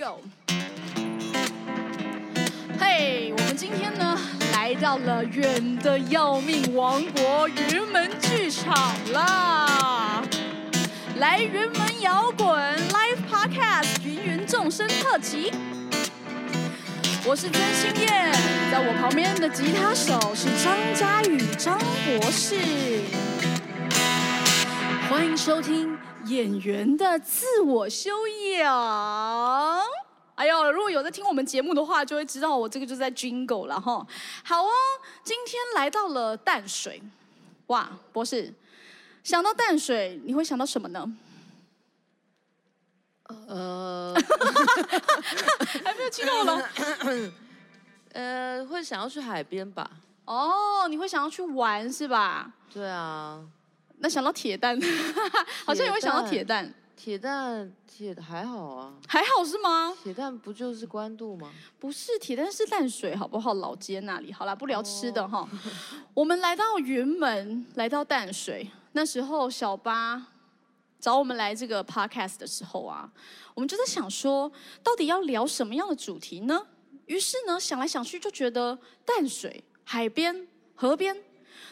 Go！嘿，我们今天呢来到了远的要命王国云门剧场啦！来云门摇滚 Live Podcast 芸芸众生特辑。我是曾心燕，在我旁边的吉他手是张佳宇张博士。欢迎收听演员的自我修养。哎呦，如果有在听我们节目的话，就会知道我这个就在 Jingle 了哈。好哦，今天来到了淡水，哇，博士，想到淡水，你会想到什么呢？呃，还没有激动了。呃，会想要去海边吧？哦，你会想要去玩是吧？对啊，那想到铁蛋，好像也会想到铁蛋，铁蛋铁还好啊，还好是吗？铁蛋不就是关渡吗？不是铁蛋是淡水，好不好？老街那里，好啦，不聊吃的哈。我们来到云门，来到淡水，那时候小巴找我们来这个 podcast 的时候啊，我们就在想说，到底要聊什么样的主题呢？于是呢，想来想去就觉得淡水、海边、河边，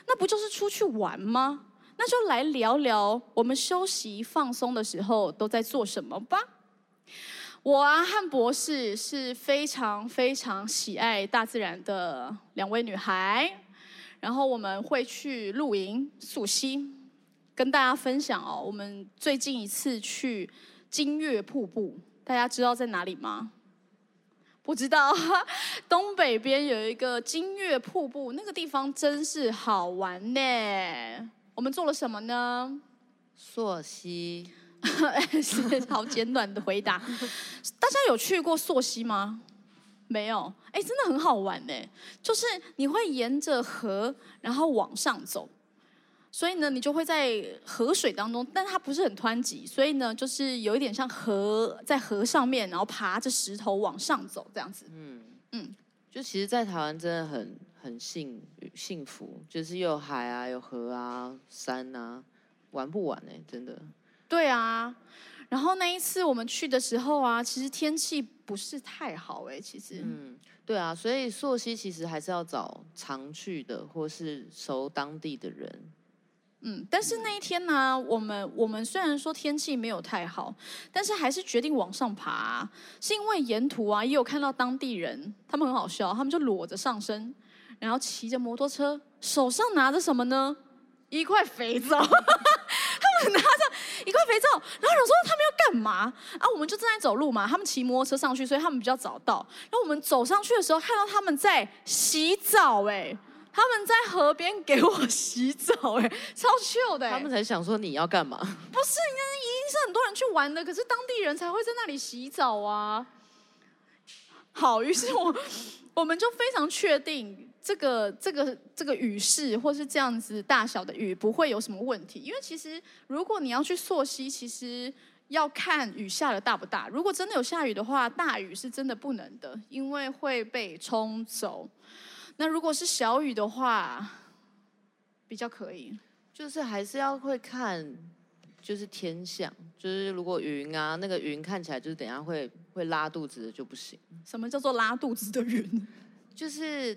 那不就是出去玩吗？那就来聊聊我们休息放松的时候都在做什么吧。我啊和博士是非常非常喜爱大自然的两位女孩，然后我们会去露营、溯溪，跟大家分享哦。我们最近一次去金月瀑布，大家知道在哪里吗？不知道，东北边有一个金月瀑布，那个地方真是好玩呢。我们做了什么呢？溯溪，是 好简短的回答。大家有去过溯溪吗？没有。哎，真的很好玩呢。就是你会沿着河，然后往上走，所以呢，你就会在河水当中，但它不是很湍急，所以呢，就是有一点像河在河上面，然后爬着石头往上走这样子。嗯嗯，就其实，在台湾真的很很幸幸福，就是有海啊，有河啊，山啊，玩不完呢，真的。对啊，然后那一次我们去的时候啊，其实天气不是太好哎，其实。嗯，对啊，所以溯溪其实还是要找常去的或是熟当地的人。嗯，但是那一天呢，我们我们虽然说天气没有太好，但是还是决定往上爬，是因为沿途啊也有看到当地人，他们很好笑，他们就裸着上身，然后骑着摩托车，手上拿着什么呢？一块肥皂。他们拿着一块肥皂，然后想说他们要干嘛啊？我们就正在走路嘛，他们骑摩托车上去，所以他们比较早到。然后我们走上去的时候，看到他们在洗澡，哎，他们在河边给我洗澡，哎，超秀的。他们才想说你要干嘛？不是，那一定是很多人去玩的，可是当地人才会在那里洗澡啊。好，于是我 我们就非常确定。这个这个这个雨势，或是这样子大小的雨，不会有什么问题。因为其实如果你要去溯溪，其实要看雨下的大不大。如果真的有下雨的话，大雨是真的不能的，因为会被冲走。那如果是小雨的话，比较可以。就是还是要会看，就是天象。就是如果云啊，那个云看起来就是等下会会拉肚子的就不行。什么叫做拉肚子的云？就是。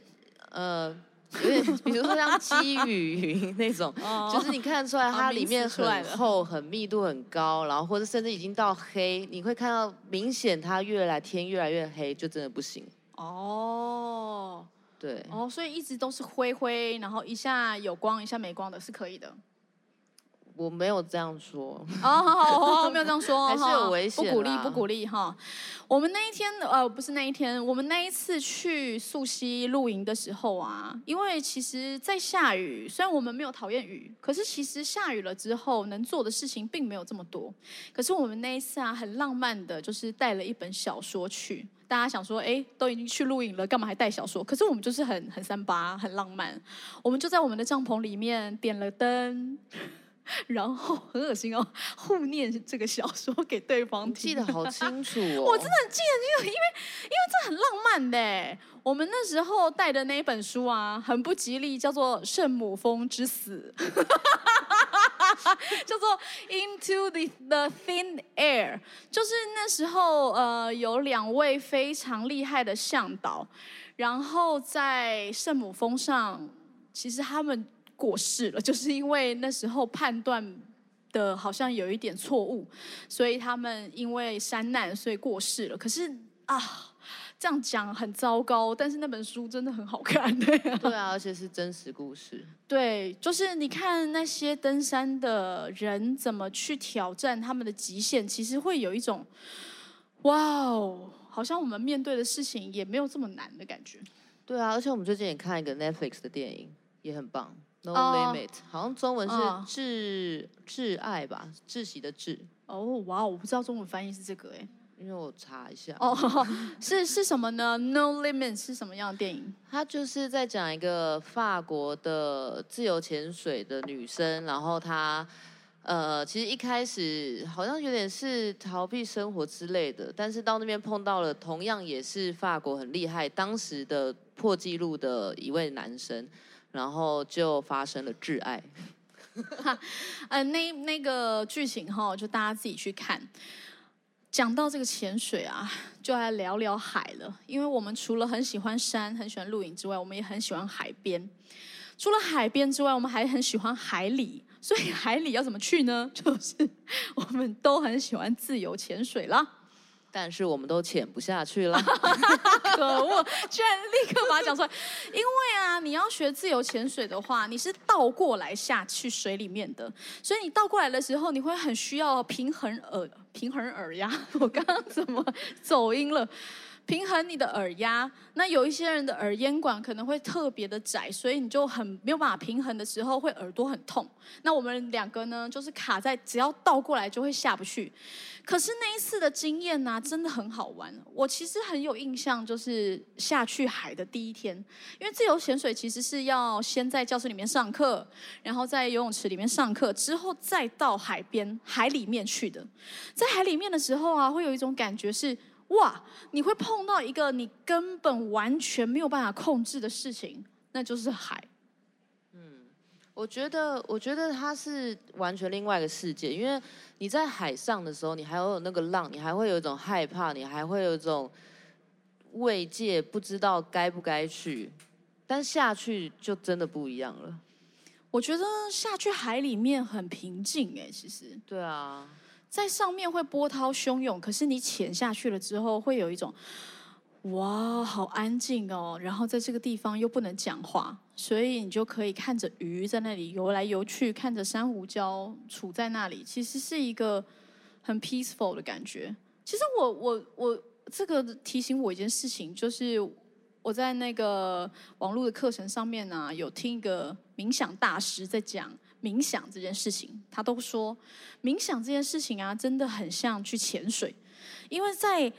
呃，有点，比如说像 积雨云那种，就是你看得出来它里面很厚、很密度很高，然后或者甚至已经到黑，你会看到明显它越来天越来越黑，就真的不行。哦，对，哦，所以一直都是灰灰，然后一下有光，一下没光的，是可以的。我没有这样说哦，好好好，没有这样说，还是有危险，不鼓励，不鼓励哈。我们那一天，呃，不是那一天，我们那一次去溯溪露营的时候啊，因为其实，在下雨，虽然我们没有讨厌雨，可是其实下雨了之后，能做的事情并没有这么多。可是我们那一次啊，很浪漫的，就是带了一本小说去。大家想说，哎，都已经去露营了，干嘛还带小说？可是我们就是很很三八，很浪漫。我们就在我们的帐篷里面点了灯。然后很恶心哦，互念这个小说给对方听，记得好 清楚哦。我真的很记得，因为因为因为这很浪漫的。我们那时候带的那一本书啊，很不吉利，叫做《圣母峰之死》。叫做 Into the the Thin Air，就是那时候呃有两位非常厉害的向导，然后在圣母峰上，其实他们过世了，就是因为那时候判断的好像有一点错误，所以他们因为山难所以过世了。可是啊。这样讲很糟糕，但是那本书真的很好看对对啊，而且是真实故事。对，就是你看那些登山的人怎么去挑战他们的极限，其实会有一种哇哦，好像我们面对的事情也没有这么难的感觉。对啊，而且我们最近也看一个 Netflix 的电影，也很棒，《No Limit》，好像中文是挚挚爱吧，窒息的挚。哦，哇，我不知道中文翻译是这个哎。因为我查一下哦，是是什么呢？No Limit 是什么样的电影？它就是在讲一个法国的自由潜水的女生，然后她呃，其实一开始好像有点是逃避生活之类的，但是到那边碰到了同样也是法国很厉害，当时的破纪录的一位男生，然后就发生了挚爱。呃，那那个剧情哈，就大家自己去看。讲到这个潜水啊，就来聊聊海了。因为我们除了很喜欢山、很喜欢露营之外，我们也很喜欢海边。除了海边之外，我们还很喜欢海里。所以海里要怎么去呢？就是我们都很喜欢自由潜水啦。但是我们都潜不下去了，可恶！居然立刻把它讲出来。因为啊，你要学自由潜水的话，你是倒过来下去水里面的，所以你倒过来的时候，你会很需要平衡耳平衡耳呀。我刚刚怎么走音了？平衡你的耳压，那有一些人的耳咽管可能会特别的窄，所以你就很没有办法平衡的时候会耳朵很痛。那我们两个呢，就是卡在只要倒过来就会下不去。可是那一次的经验呢，真的很好玩。我其实很有印象，就是下去海的第一天，因为自由潜水其实是要先在教室里面上课，然后在游泳池里面上课，之后再到海边海里面去的。在海里面的时候啊，会有一种感觉是。哇！你会碰到一个你根本完全没有办法控制的事情，那就是海。嗯，我觉得，我觉得它是完全另外一个世界，因为你在海上的时候，你还有那个浪，你还会有一种害怕，你还会有一种慰藉，不知道该不该去，但下去就真的不一样了。我觉得下去海里面很平静，哎，其实。对啊。在上面会波涛汹涌，可是你潜下去了之后，会有一种哇，好安静哦。然后在这个地方又不能讲话，所以你就可以看着鱼在那里游来游去，看着珊瑚礁处在那里，其实是一个很 peaceful 的感觉。其实我我我这个提醒我一件事情，就是我在那个网络的课程上面呢，有听一个冥想大师在讲。冥想这件事情，他都说，冥想这件事情啊，真的很像去潜水，因为在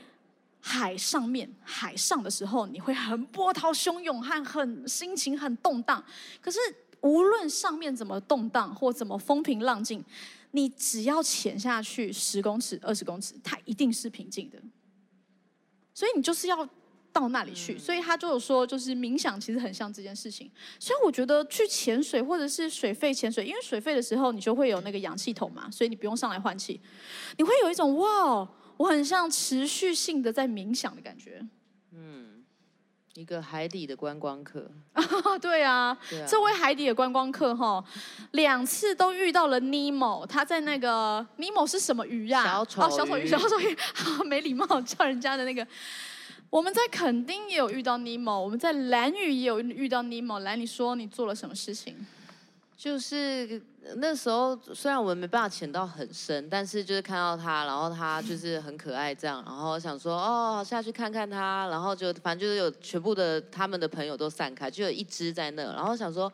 海上面、海上的时候，你会很波涛汹涌和很心情很动荡。可是无论上面怎么动荡或怎么风平浪静，你只要潜下去十公尺、二十公尺，它一定是平静的。所以你就是要。到那里去，所以他就有说，就是冥想其实很像这件事情。所以我觉得去潜水或者是水肺潜水，因为水肺的时候你就会有那个氧气筒嘛，所以你不用上来换气，你会有一种哇，我很像持续性的在冥想的感觉。嗯，一个海底的观光客。对啊，这位海底的观光客哈，两次都遇到了尼莫，他在那个尼莫是什么鱼呀？小丑鱼。小丑鱼，小丑鱼，没礼貌叫人家的那个。我们在垦丁也有遇到尼莫，我们在蓝屿也有遇到尼莫。来，你说你做了什么事情？就是那时候虽然我们没办法潜到很深，但是就是看到他，然后他就是很可爱这样，然后想说哦下去看看他，然后就反正就是有全部的他们的朋友都散开，就有一只在那，然后想说。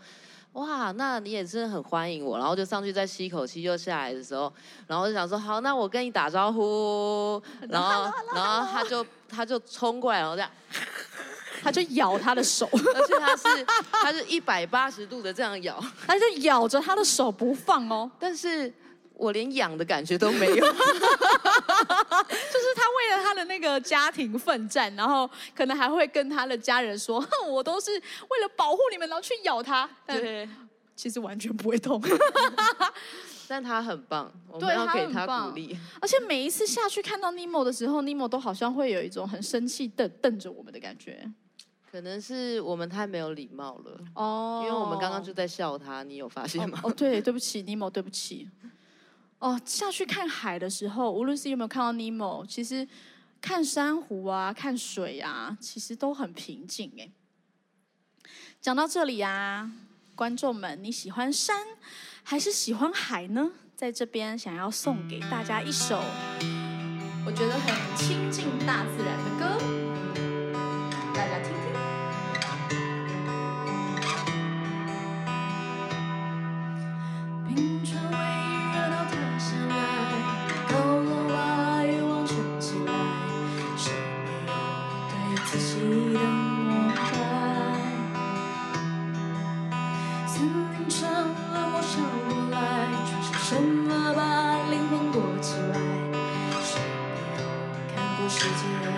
哇，那你也是很欢迎我，然后就上去再吸一口气，又下来的时候，然后就想说好，那我跟你打招呼，然后然后他就他就冲过来，然后这样，他就咬他的手，而且他是他是一百八十度的这样咬，他就咬着他的手不放哦，但是。我连痒的感觉都没有，就是他为了他的那个家庭奋战，然后可能还会跟他的家人说：“哼我都是为了保护你们，然后去咬他。”对，其实完全不会痛。但他很棒，我们要给他鼓励。而且每一次下去看到尼莫的时候，尼莫都好像会有一种很生气瞪瞪着我们的感觉。可能是我们太没有礼貌了哦，因为我们刚刚就在笑他，你有发现吗？哦，对，对不起，尼莫，对不起。哦，下去看海的时候，无论是有没有看到尼莫，其实看珊瑚啊，看水啊，其实都很平静哎。讲到这里啊，观众们，你喜欢山还是喜欢海呢？在这边想要送给大家一首我觉得很亲近大自然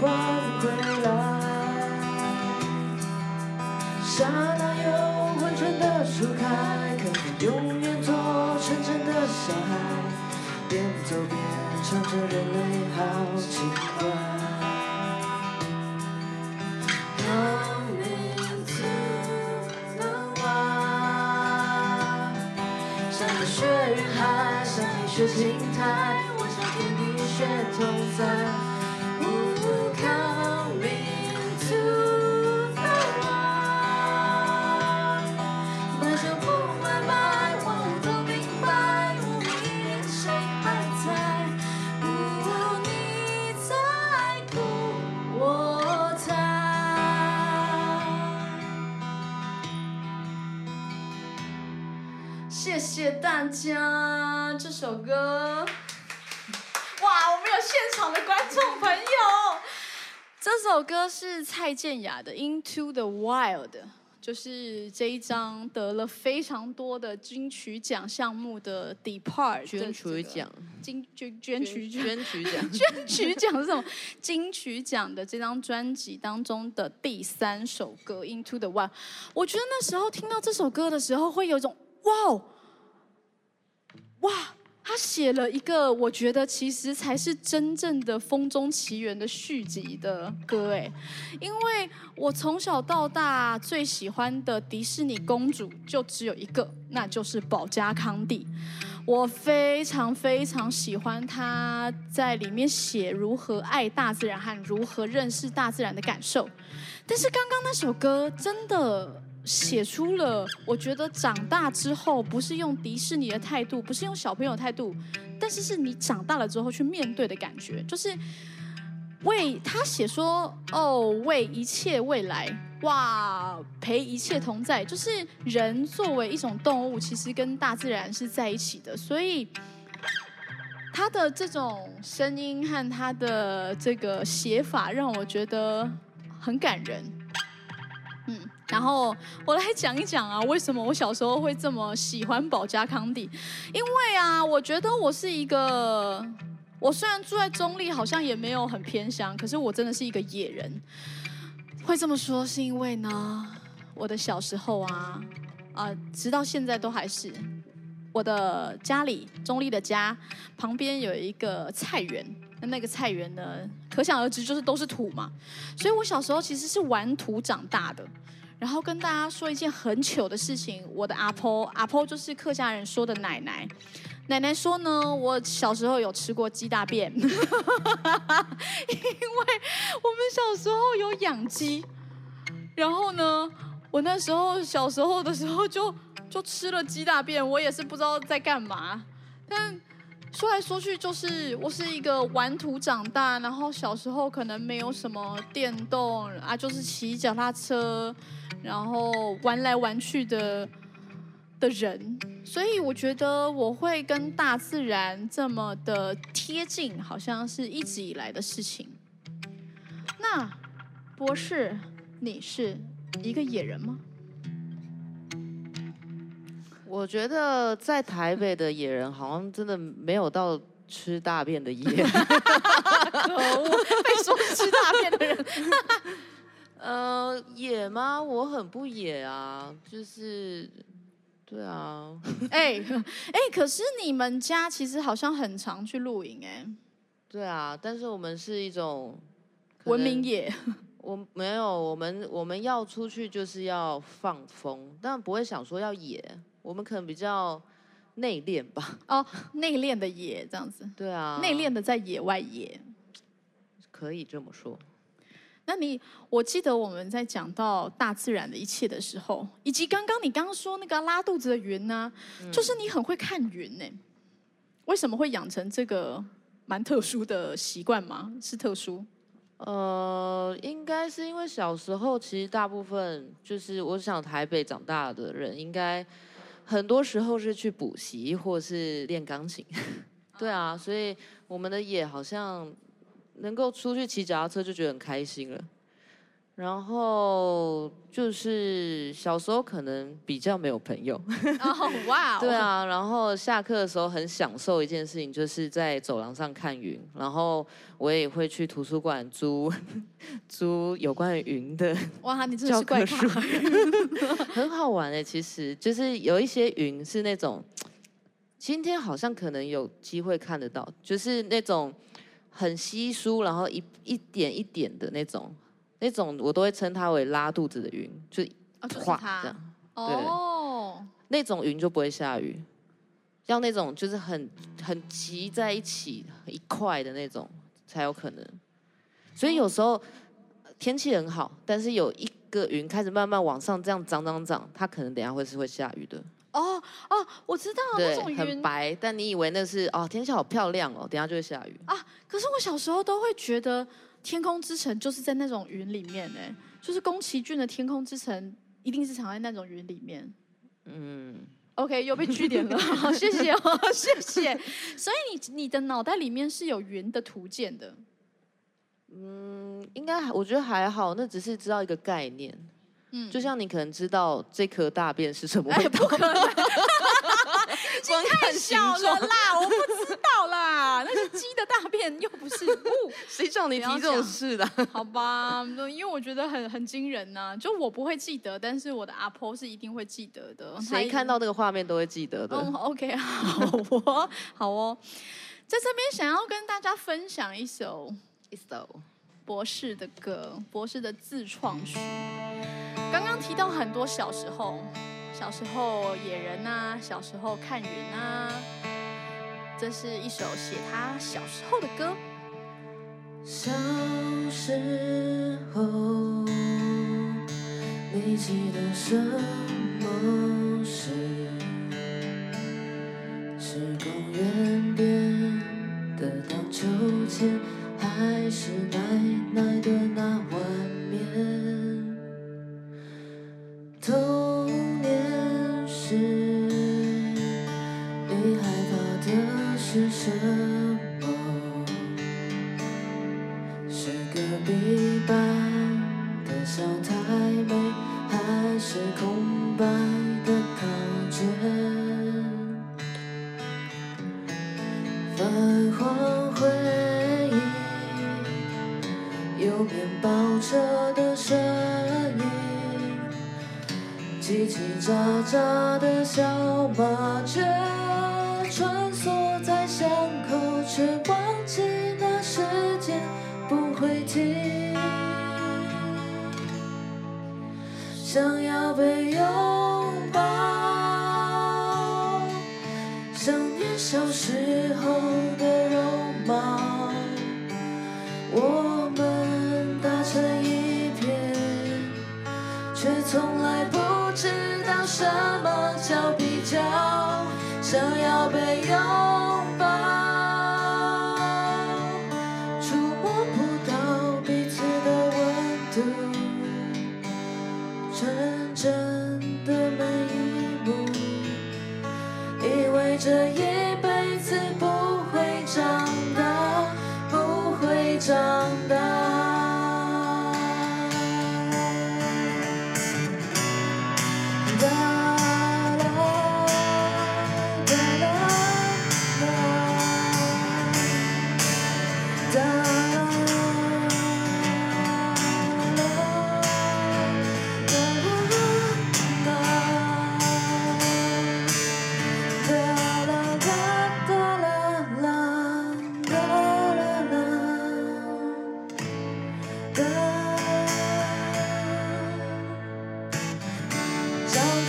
花归来，刹那又温存的初开，可望永远做纯真的小孩，边走边唱着人类好奇怪。有你才能爱，像一片雪云海，像一雪青苔，我像天地雪同在。首歌，哇！我们有现场的观众朋友。这首歌是蔡健雅的《Into the Wild》，就是这一张得了非常多的金曲奖项目的《Depart》金曲奖，金捐捐曲捐曲奖，捐曲奖是什么？金曲奖的这张专辑当中的第三首歌《Into the Wild》。我觉得那时候听到这首歌的时候，会有一种哇！哇，他写了一个我觉得其实才是真正的《风中奇缘》的续集的歌哎，因为我从小到大最喜欢的迪士尼公主就只有一个，那就是保加康蒂。我非常非常喜欢她在里面写如何爱大自然和如何认识大自然的感受，但是刚刚那首歌真的。写出了我觉得长大之后不是用迪士尼的态度，不是用小朋友态度，但是是你长大了之后去面对的感觉，就是为他写说哦，为一切未来，哇，陪一切同在，就是人作为一种动物，其实跟大自然是在一起的，所以他的这种声音和他的这个写法让我觉得很感人，嗯。然后我来讲一讲啊，为什么我小时候会这么喜欢保加康帝？因为啊，我觉得我是一个，我虽然住在中立，好像也没有很偏乡，可是我真的是一个野人。会这么说是因为呢，我的小时候啊，啊，直到现在都还是，我的家里中立的家旁边有一个菜园，那那个菜园呢，可想而知就是都是土嘛，所以我小时候其实是玩土长大的。然后跟大家说一件很糗的事情，我的阿婆，阿婆就是客家人说的奶奶，奶奶说呢，我小时候有吃过鸡大便，因为我们小时候有养鸡，然后呢，我那时候小时候的时候就就吃了鸡大便，我也是不知道在干嘛。但说来说去，就是我是一个玩土长大，然后小时候可能没有什么电动啊，就是骑脚踏车，然后玩来玩去的的人，所以我觉得我会跟大自然这么的贴近，好像是一直以来的事情。那博士，你是一个野人吗？我觉得在台北的野人好像真的没有到吃大便的野。可恶，被说吃大便的人。呃，野吗？我很不野啊，就是，对啊。哎哎，可是你们家其实好像很常去露营哎。对啊，但是我们是一种文明野。我没有，我们我们要出去就是要放风，但不会想说要野。我们可能比较内敛吧。哦，内敛的野这样子。对啊。内敛的在野外野，可以这么说。那你，我记得我们在讲到大自然的一切的时候，以及刚刚你刚刚说那个拉肚子的云呢，就是你很会看云呢。为什么会养成这个蛮特殊的习惯吗？是特殊？呃，应该是因为小时候其实大部分就是我想台北长大的人应该。很多时候是去补习或是练钢琴，对啊，所以我们的野好像能够出去骑脚踏车就觉得很开心了。然后就是小时候可能比较没有朋友，哦哇，对啊，然后下课的时候很享受一件事情，就是在走廊上看云。然后我也会去图书馆租 租有关于云的哇，你这是怪书，很好玩欸。其实就是有一些云是那种今天好像可能有机会看得到，就是那种很稀疏，然后一一点一点的那种。那种我都会称它为拉肚子的云，就画这样。哦，那种云就不会下雨，要那种就是很很集在一起一块的那种才有可能。所以有时候天气很好，但是有一个云开始慢慢往上这样涨涨涨，它可能等下会是会下雨的。哦哦，我知道那种云很白，但你以为那是哦天气好漂亮哦，等下就会下雨啊。可是我小时候都会觉得。天空之城就是在那种云里面呢，就是宫崎骏的天空之城一定是藏在那种云里面。嗯，OK，又被据点了，好，谢谢哦，谢谢。所以你你的脑袋里面是有云的图鉴的。嗯，应该我觉得还好，那只是知道一个概念。嗯，就像你可能知道这颗大便是什么味道。太小了啦，我不知道啦，那是鸡的大便，又不是物。谁叫你提这种事的？好吧，因为我觉得很很惊人呐，就我不会记得，但是我的阿婆是一定会记得的。谁看到那个画面都会记得的。嗯，OK，好哦，好哦，在这边想要跟大家分享一首一首博士的歌，博士的自创曲。刚刚提到很多小时候。小时候野人呐，小时候看云呐，这是一首写他小时候的歌。小时候，你记得什么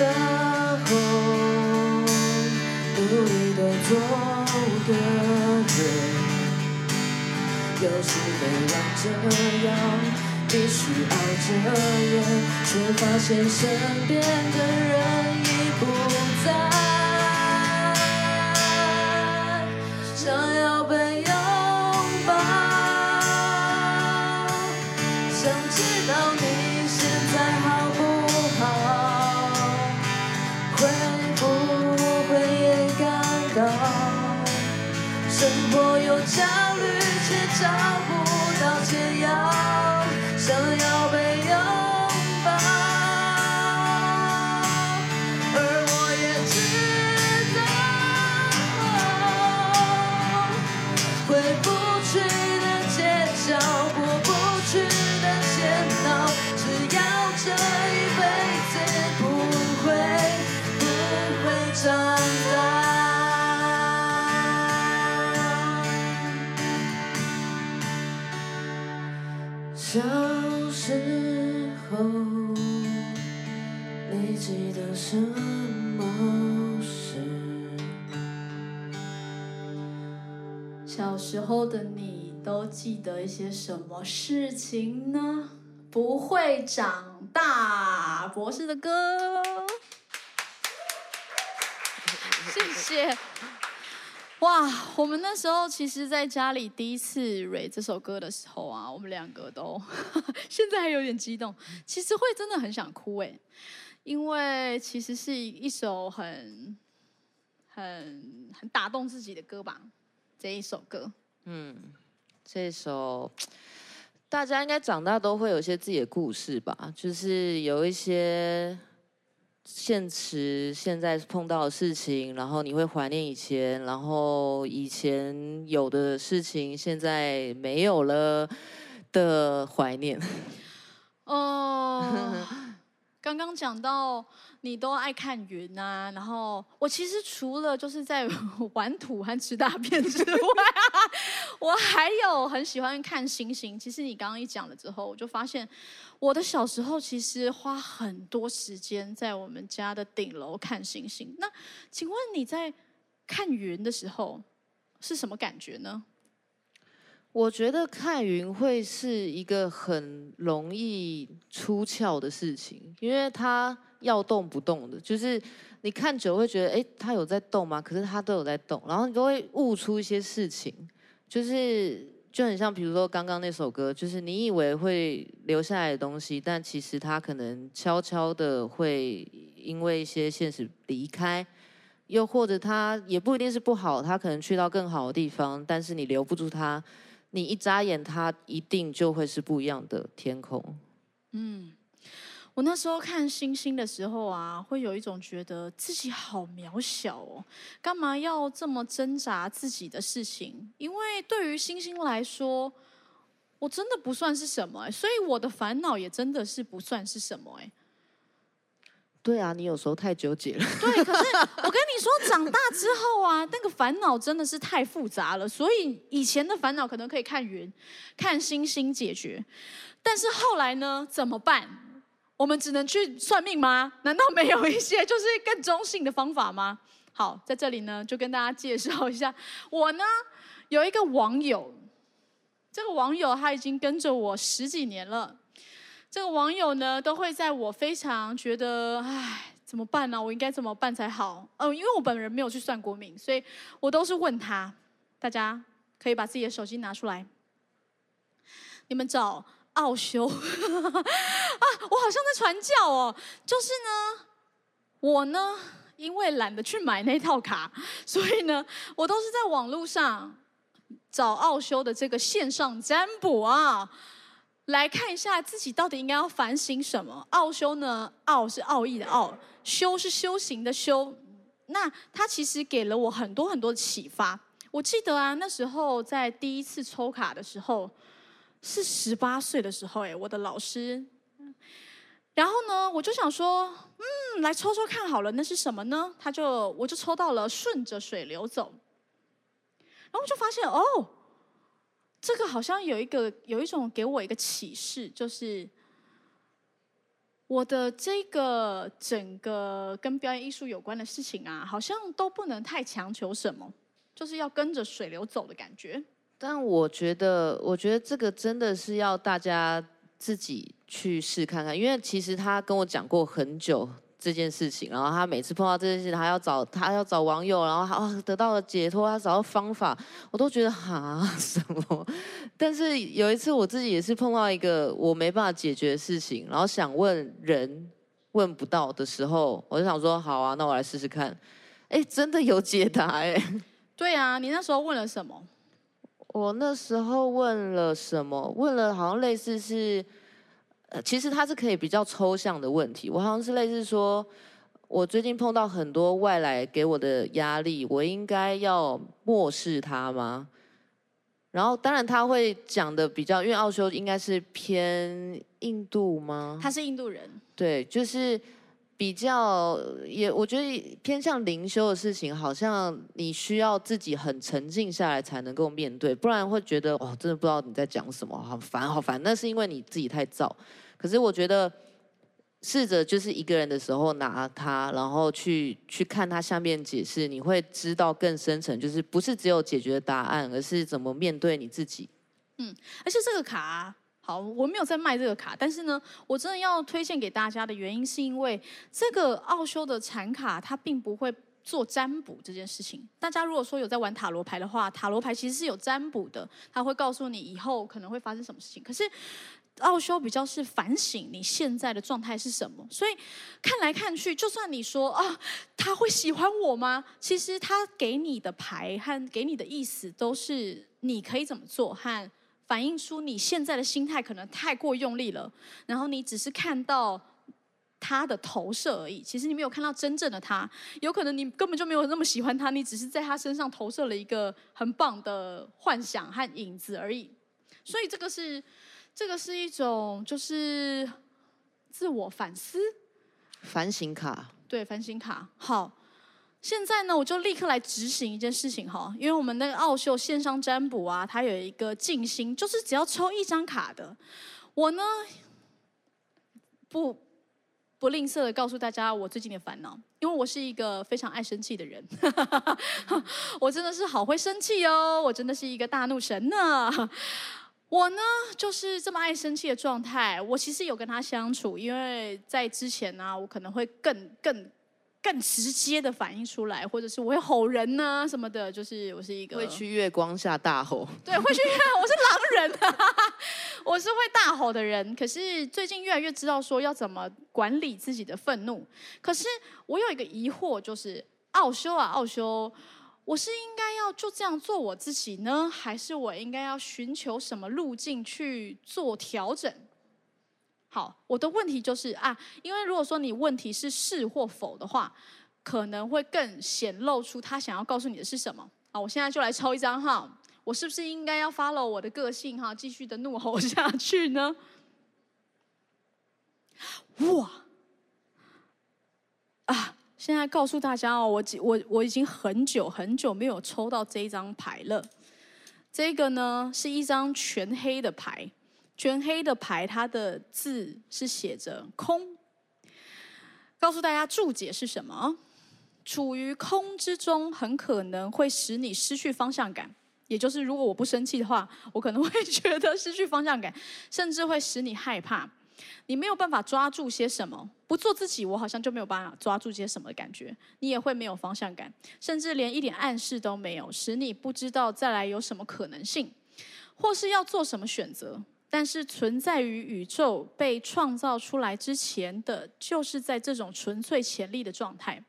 长大后，努力的做个人，有时会让这样必须熬着夜，却发现身边的人小时候，你记得什么事？小时候的你都记得一些什么事情呢？不会长大，博士的歌，谢谢。哇，我们那时候其实，在家里第一次蕊这首歌的时候啊，我们两个都 现在还有点激动，其实会真的很想哭哎，因为其实是一首很很很打动自己的歌吧，这一首歌。嗯，这首大家应该长大都会有一些自己的故事吧，就是有一些现实现在碰到的事情，然后你会怀念以前，然后以前有的事情现在没有了的怀念。哦，刚刚讲到你都爱看云啊，然后我其实除了就是在 玩土和吃大便之外啊，我还有很喜欢看星星。其实你刚刚一讲了之后，我就发现我的小时候其实花很多时间在我们家的顶楼看星星。那请问你在看云的时候是什么感觉呢？我觉得看云会是一个很容易出窍的事情，因为它要动不动的，就是你看久会觉得，哎，它有在动吗？可是它都有在动，然后你都会悟出一些事情，就是就很像，比如说刚刚那首歌，就是你以为会留下来的东西，但其实它可能悄悄的会因为一些现实离开。又或者它也不一定是不好，它可能去到更好的地方，但是你留不住它，你一眨眼，它一定就会是不一样的天空。嗯，我那时候看星星的时候啊，会有一种觉得自己好渺小哦，干嘛要这么挣扎自己的事情？因为对于星星来说，我真的不算是什么，所以我的烦恼也真的是不算是什么哎。对啊，你有时候太纠结了。对，可是我跟你说，长大之后啊，那个烦恼真的是太复杂了。所以以前的烦恼可能可以看云、看星星解决，但是后来呢，怎么办？我们只能去算命吗？难道没有一些就是更中性的方法吗？好，在这里呢，就跟大家介绍一下，我呢有一个网友，这个网友他已经跟着我十几年了。这个网友呢，都会在我非常觉得唉，怎么办呢？我应该怎么办才好？嗯，因为我本人没有去算过命，所以我都是问他。大家可以把自己的手机拿出来，你们找奥修 啊！我好像在传教哦。就是呢，我呢，因为懒得去买那套卡，所以呢，我都是在网络上找奥修的这个线上占卜啊。来看一下自己到底应该要反省什么？奥修呢？奥是奥义的奥，修是修行的修。那他其实给了我很多很多的启发。我记得啊，那时候在第一次抽卡的时候，是十八岁的时候，哎，我的老师。然后呢，我就想说，嗯，来抽抽看好了，那是什么呢？他就我就抽到了顺着水流走。然后我就发现，哦。这个好像有一个有一种给我一个启示，就是我的这个整个跟表演艺术有关的事情啊，好像都不能太强求什么，就是要跟着水流走的感觉。但我觉得，我觉得这个真的是要大家自己去试看看，因为其实他跟我讲过很久。这件事情，然后他每次碰到这件事情，他要找他要找网友，然后他得到了解脱，他找到方法，我都觉得哈什么。但是有一次我自己也是碰到一个我没办法解决的事情，然后想问人问不到的时候，我就想说好啊，那我来试试看。哎，真的有解答哎。对啊，你那时候问了什么？我那时候问了什么？问了好像类似是。呃，其实它是可以比较抽象的问题。我好像是类似说，我最近碰到很多外来给我的压力，我应该要漠视它吗？然后，当然他会讲的比较，因为奥修应该是偏印度吗？他是印度人。对，就是比较也，我觉得偏向灵修的事情，好像你需要自己很沉静下来才能够面对，不然会觉得哦，真的不知道你在讲什么，好烦，好烦。那是因为你自己太燥。可是我觉得，试着就是一个人的时候拿它，然后去去看它下面解释，你会知道更深层，就是不是只有解决答案，而是怎么面对你自己。嗯，而且这个卡，好，我没有在卖这个卡，但是呢，我真的要推荐给大家的原因，是因为这个奥修的产卡，它并不会做占卜这件事情。大家如果说有在玩塔罗牌的话，塔罗牌其实是有占卜的，它会告诉你以后可能会发生什么事情。可是奥修比较是反省你现在的状态是什么，所以看来看去，就算你说啊，他会喜欢我吗？其实他给你的牌和给你的意思都是你可以怎么做，和反映出你现在的心态可能太过用力了，然后你只是看到他的投射而已。其实你没有看到真正的他，有可能你根本就没有那么喜欢他，你只是在他身上投射了一个很棒的幻想和影子而已。所以这个是。这个是一种就是自我反思、反省卡。对，反省卡。好，现在呢，我就立刻来执行一件事情哈，因为我们那个奥秀线上占卜啊，它有一个静心，就是只要抽一张卡的。我呢，不不吝啬的告诉大家我最近的烦恼，因为我是一个非常爱生气的人，我真的是好会生气哦，我真的是一个大怒神呢。我呢，就是这么爱生气的状态。我其实有跟他相处，因为在之前呢，我可能会更更更直接的反映出来，或者是我会吼人呢什么的。就是我是一个会去月光下大吼，对，会去月，我是狼人，我是会大吼的人。可是最近越来越知道说要怎么管理自己的愤怒。可是我有一个疑惑，就是奥修啊，奥修。我是应该要就这样做我自己呢，还是我应该要寻求什么路径去做调整？好，我的问题就是啊，因为如果说你问题是是或否的话，可能会更显露出他想要告诉你的是什么啊。我现在就来抽一张哈，我是不是应该要 follow 我的个性哈，继续的怒吼下去呢？哇啊！现在告诉大家哦，我我我已经很久很久没有抽到这一张牌了。这个呢是一张全黑的牌，全黑的牌，它的字是写着“空”。告诉大家注解是什么？处于空之中，很可能会使你失去方向感。也就是，如果我不生气的话，我可能会 觉得失去方向感，甚至会使你害怕。你没有办法抓住些什么，不做自己，我好像就没有办法抓住些什么感觉。你也会没有方向感，甚至连一点暗示都没有，使你不知道再来有什么可能性，或是要做什么选择。但是存在于宇宙被创造出来之前的，就是在这种纯粹潜力的状态。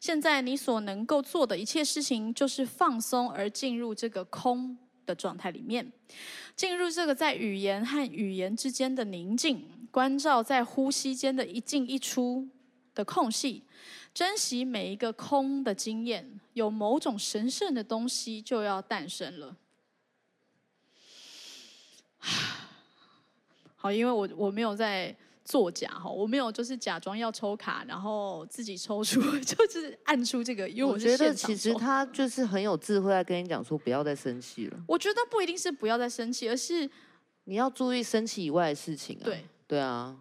现在你所能够做的一切事情，就是放松而进入这个空的状态里面，进入这个在语言和语言之间的宁静，关照在呼吸间的一进一出的空隙，珍惜每一个空的经验。有某种神圣的东西就要诞生了。好，因为我我没有在。作假哈，我没有就是假装要抽卡，然后自己抽出，就是按出这个。因为我觉得其实他就是很有智慧，在跟你讲说不要再生气了。我觉得不一定是不要再生气，而是你要注意生气以外的事情啊。对对啊，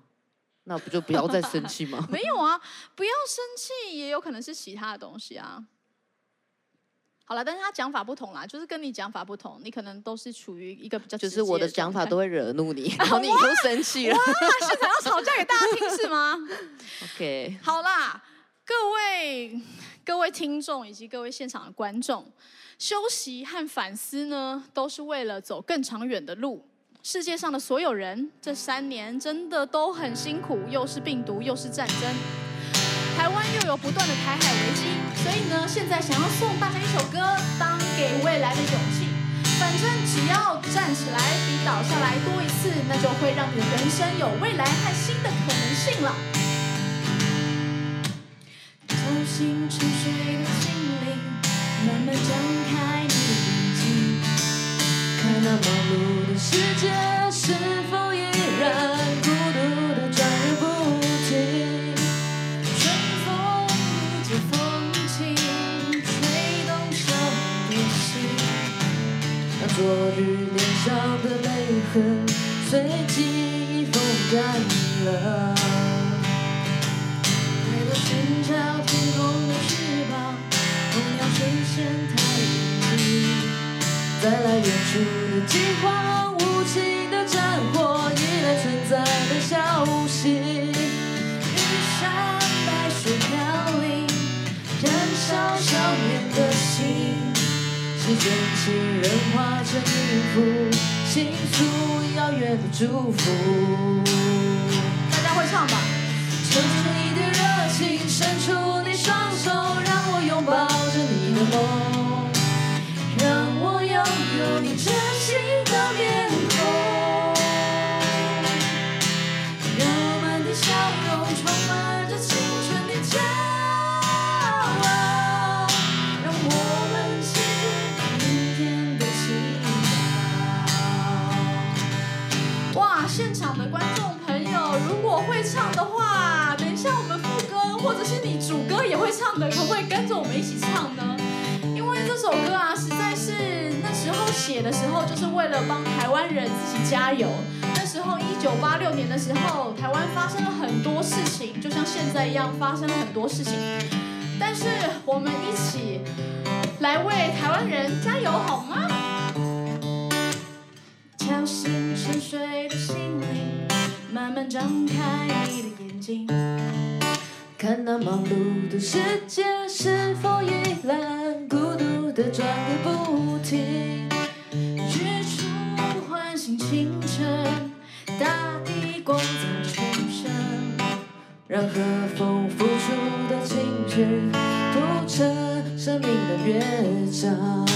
那不就不要再生气吗？没有啊，不要生气，也有可能是其他的东西啊。好了，但是他讲法不同啦，就是跟你讲法不同，你可能都是处于一个比较就是我的讲法都会惹怒你，然后你都生气了。哇，现场要吵架给大家听是吗？OK，好啦，各位各位听众以及各位现场的观众，休息和反思呢，都是为了走更长远的路。世界上的所有人，这三年真的都很辛苦，又是病毒，又是战争。台湾又有不断的台海危机，所以呢，现在想要送大家一首歌，当给未来的勇气。反正只要站起来比倒下来多一次，那就会让你的人生有未来和新的可能性了。叫醒沉睡的心灵，慢慢张开你眼睛，看那忙碌的世界是否和，随记忆风干了。为了寻找天空的翅膀，候鸟出现太近。在来远处的饥荒，无情的战火，依然存在的消息。玉山白雪飘零，燃烧少年的心。是真情人化成音符，倾诉遥远的祝福。大家会唱吧？伸出你的热情，伸出你双手，让我拥抱着你的梦，让我拥有你真心的面会唱的，可不可以跟着我们一起唱呢？因为这首歌啊，实在是那时候写的时候，就是为了帮台湾人自己加油。那时候一九八六年的时候，台湾发生了很多事情，就像现在一样发生了很多事情。但是我们一起来为台湾人加油，好吗？叫醒沉睡的心灵，慢慢张开你的眼睛，看那忙碌的世界是否依然孤独的转个不停。日出唤醒清晨，大地光彩重生，让和风拂出的琴曲谱成生命的乐章。